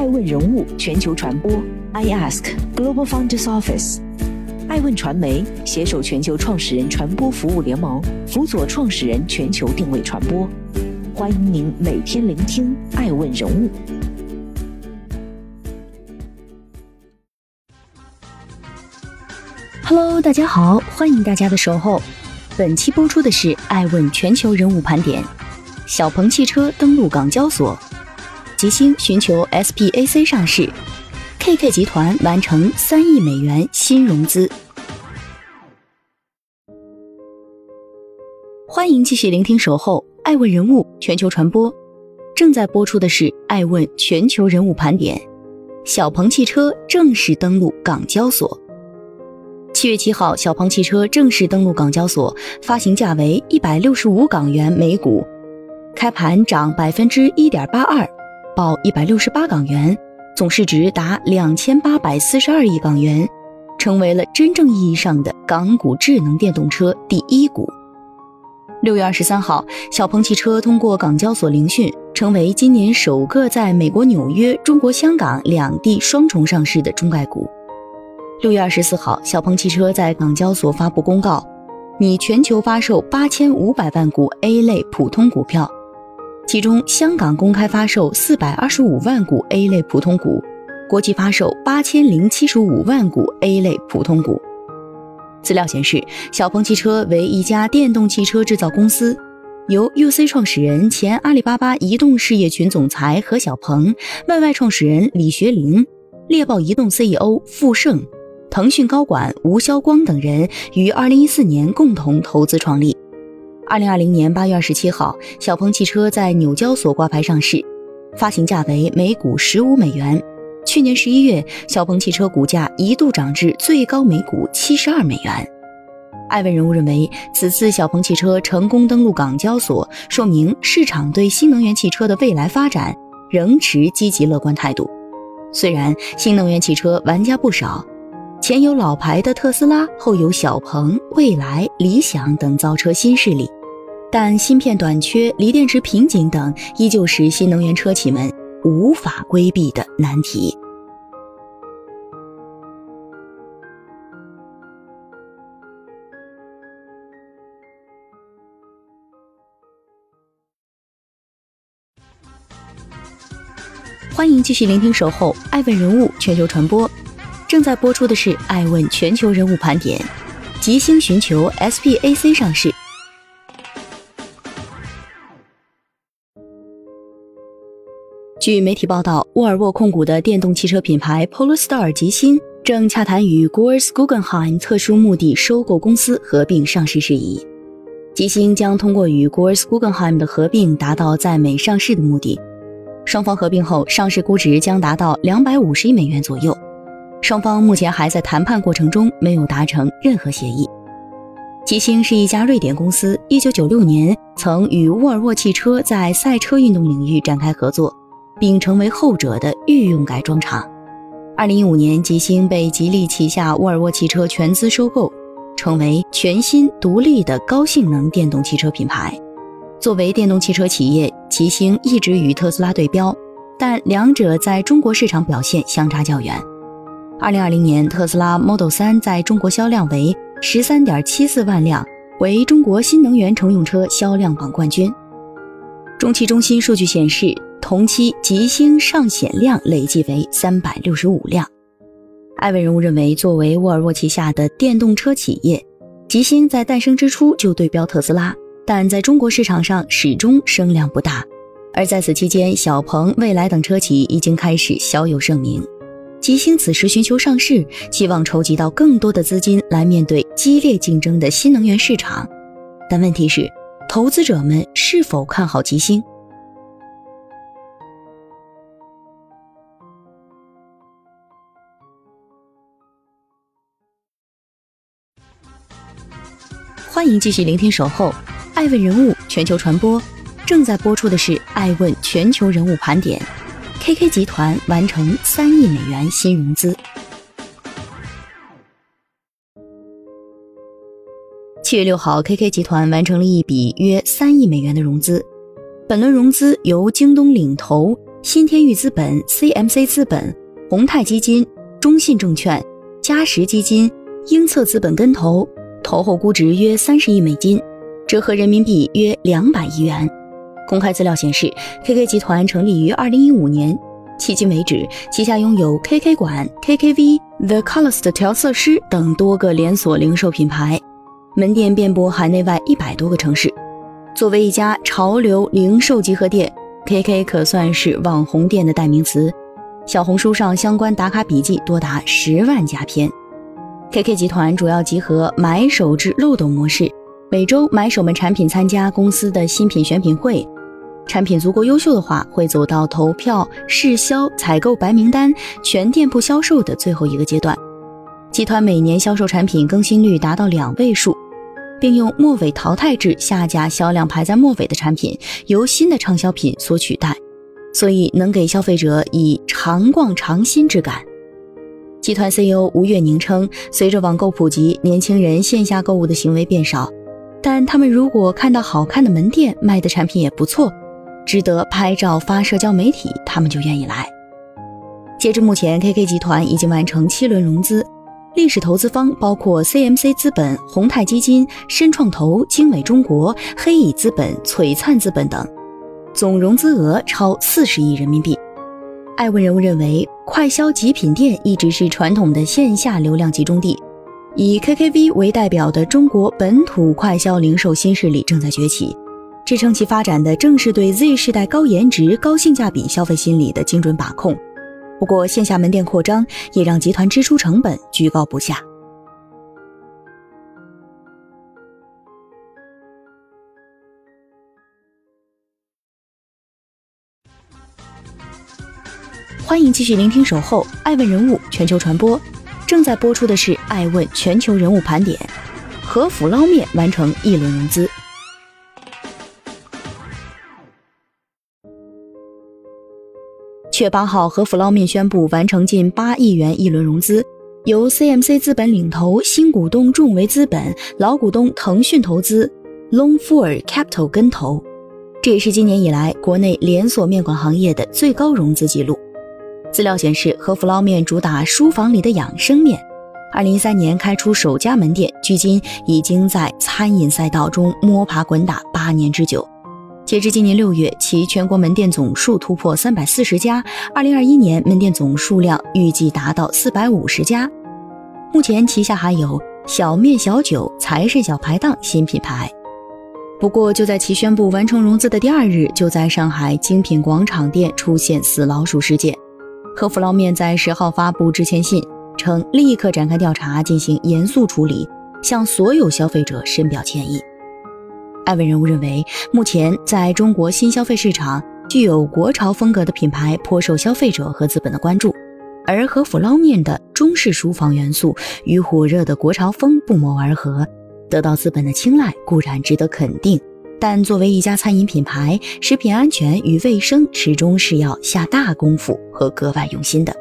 爱问人物全球传播，I Ask Global Founders Office，爱问传媒携手全球创始人传播服务联盟，辅佐创始人全球定位传播。欢迎您每天聆听爱问人物。Hello，大家好，欢迎大家的守候。本期播出的是爱问全球人物盘点。小鹏汽车登陆港交所。吉星寻求 SPAC 上市，KK 集团完成三亿美元新融资。欢迎继续聆听《守候爱问人物全球传播》，正在播出的是《爱问全球人物盘点》。小鹏汽车正式登陆港交所。七月七号，小鹏汽车正式登陆港交所，发行价为一百六十五港元每股，开盘涨百分之一点八二。报一百六十八港元，总市值达两千八百四十二亿港元，成为了真正意义上的港股智能电动车第一股。六月二十三号，小鹏汽车通过港交所聆讯，成为今年首个在美国纽约、中国香港两地双重上市的中概股。六月二十四号，小鹏汽车在港交所发布公告，拟全球发售八千五百万股 A 类普通股票。其中，香港公开发售四百二十五万股 A 类普通股，国际发售八千零七十五万股 A 类普通股。资料显示，小鹏汽车为一家电动汽车制造公司，由 UC 创始人、前阿里巴巴移动事业群总裁何小鹏、YY 创始人李学林、猎豹移动 CEO 傅盛、腾讯高管吴晓光等人于二零一四年共同投资创立。二零二零年八月二十七号，小鹏汽车在纽交所挂牌上市，发行价为每股十五美元。去年十一月，小鹏汽车股价一度涨至最高每股七十二美元。艾问人物认为，此次小鹏汽车成功登陆港交所，说明市场对新能源汽车的未来发展仍持积极乐观态度。虽然新能源汽车玩家不少。前有老牌的特斯拉，后有小鹏、蔚来、理想等造车新势力。但芯片短缺、锂电池瓶颈等，依旧是新能源车企们无法规避的难题。欢迎继续聆听《守候爱问人物全球传播》，正在播出的是《爱问全球人物盘点》。吉星寻求 SPAC 上市。据媒体报道，沃尔沃控股的电动汽车品牌 Polestar 吉星正洽谈与 Gores Guggenheim 特殊目的收购公司合并上市事宜。吉星将通过与 Gores Guggenheim 的合并，达到在美上市的目的。双方合并后，上市估值将达到两百五十亿美元左右。双方目前还在谈判过程中，没有达成任何协议。吉星是一家瑞典公司，一九九六年曾与沃尔沃汽车在赛车运动领域展开合作。并成为后者的御用改装厂。二零一五年，吉星被吉利旗下沃尔沃汽车全资收购，成为全新独立的高性能电动汽车品牌。作为电动汽车企业，吉星一直与特斯拉对标，但两者在中国市场表现相差较远。二零二零年，特斯拉 Model 三在中国销量为十三点七四万辆，为中国新能源乘用车销量榜冠军。中汽中心数据显示。同期吉星上险量累计为三百六十五辆。艾文人物认为，作为沃尔沃旗下的电动车企业，吉星在诞生之初就对标特斯拉，但在中国市场上始终声量不大。而在此期间，小鹏、蔚来等车企已经开始小有盛名。吉星此时寻求上市，希望筹集到更多的资金来面对激烈竞争的新能源市场。但问题是，投资者们是否看好吉星？欢迎继续聆听《守候爱问人物全球传播》，正在播出的是《爱问全球人物盘点》。KK 集团完成三亿美元新融资。七月六号，KK 集团完成了一笔约三亿美元的融资。本轮融资由京东领投，新天域资本、CMC 资本、宏泰基金、中信证券、嘉实基金、英策资本跟投，投后估值约三十亿美金，折合人民币约两百亿元。公开资料显示，KK 集团成立于二零一五年，迄今为止，旗下拥有 KK 馆、KKV、The Colors 的调色师等多个连锁零售品牌，门店遍布海内外一百多个城市。作为一家潮流零售集合店，KK 可算是网红店的代名词。小红书上相关打卡笔记多达十万加篇。KK 集团主要集合买手制漏斗模式，每周买手们产品参加公司的新品选品会，产品足够优秀的话，会走到投票、试销、采购白名单、全店铺销售的最后一个阶段。集团每年销售产品更新率达到两位数。并用末尾淘汰制下架销量排在末尾的产品，由新的畅销品所取代，所以能给消费者以常逛常新之感。集团 CEO 吴月宁称，随着网购普及，年轻人线下购物的行为变少，但他们如果看到好看的门店卖的产品也不错，值得拍照发社交媒体，他们就愿意来。截至目前，KK 集团已经完成七轮融资。历史投资方包括 CMC 资本、宏泰基金、深创投、经纬中国、黑蚁资本、璀璨资本等，总融资额超四十亿人民币。爱问人物认为，快消极品店一直是传统的线下流量集中地，以 KKV 为代表的中国本土快消零售新势力正在崛起，支撑其发展的正是对 Z 世代高颜值、高性价比消费心理的精准把控。不过，线下门店扩张也让集团支出成本居高不下。欢迎继续聆听《守候爱问人物全球传播》，正在播出的是《爱问全球人物盘点》。和府捞面完成一轮融资。月八号，和府捞面宣布完成近八亿元一轮融资，由 CMC 资本领投，新股东众维资本、老股东腾讯投资 Longfor Capital 跟投。这也是今年以来国内连锁面馆行业的最高融资记录。资料显示，和府捞面主打书房里的养生面，二零一三年开出首家门店，距今已经在餐饮赛道中摸爬滚打八年之久。截至今年六月，其全国门店总数突破三百四十家。二零二一年门店总数量预计达到四百五十家。目前旗下还有小面小酒、财神小排档新品牌。不过，就在其宣布完成融资的第二日，就在上海精品广场店出现死老鼠事件。和府捞面在十号发布致歉信，称立刻展开调查，进行严肃处理，向所有消费者深表歉意。艾文人物认为，目前在中国新消费市场，具有国潮风格的品牌颇受消费者和资本的关注，而和府捞面的中式书房元素与火热的国潮风不谋而合，得到资本的青睐固然值得肯定，但作为一家餐饮品牌，食品安全与卫生始终是要下大功夫和格外用心的。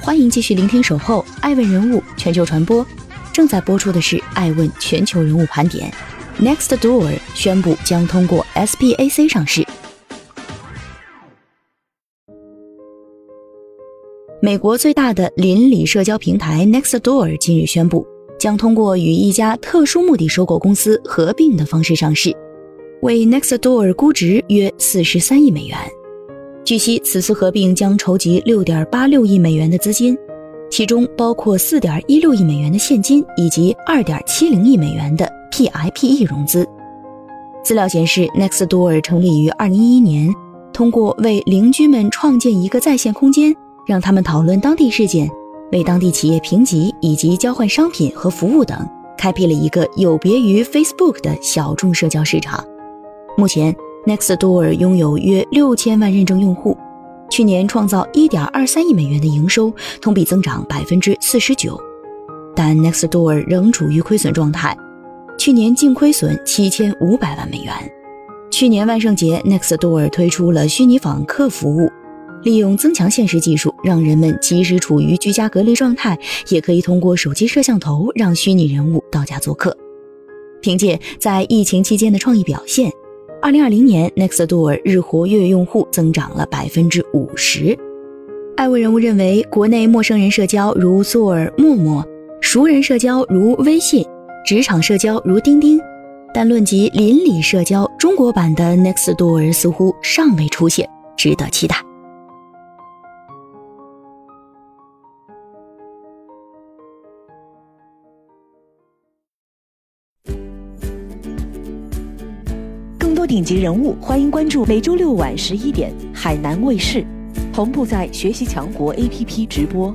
欢迎继续聆听《守候爱问人物全球传播》，正在播出的是《爱问全球人物盘点》。Nextdoor 宣布将通过 SPAC 上市。美国最大的邻里社交平台 Nextdoor 近日宣布，将通过与一家特殊目的收购公司合并的方式上市，为 Nextdoor 估值约四十三亿美元。据悉，此次合并将筹集六点八六亿美元的资金，其中包括四点一六亿美元的现金以及二点七零亿美元的 PIPE 融资。资料显示，Nextdoor 成立于二零一一年，通过为邻居们创建一个在线空间，让他们讨论当地事件，为当地企业评级以及交换商品和服务等，开辟了一个有别于 Facebook 的小众社交市场。目前。Nextdoor 拥有约六千万认证用户，去年创造一点二三亿美元的营收，同比增长百分之四十九。但 Nextdoor 仍处于亏损状态，去年净亏损七千五百万美元。去年万圣节，Nextdoor 推出了虚拟访客服务，利用增强现实技术，让人们即使处于居家隔离状态，也可以通过手机摄像头让虚拟人物到家做客。凭借在疫情期间的创意表现，二零二零年 Nextdoor 日活跃用户增长了百分之五十。艾问人物认为，国内陌生人社交如 z o r 陌陌，熟人社交如微信，职场社交如钉钉，但论及邻里社交，中国版的 Nextdoor 似乎尚未出现，值得期待。更多顶级人物，欢迎关注每周六晚十一点海南卫视。同步在学习强国 APP 直播，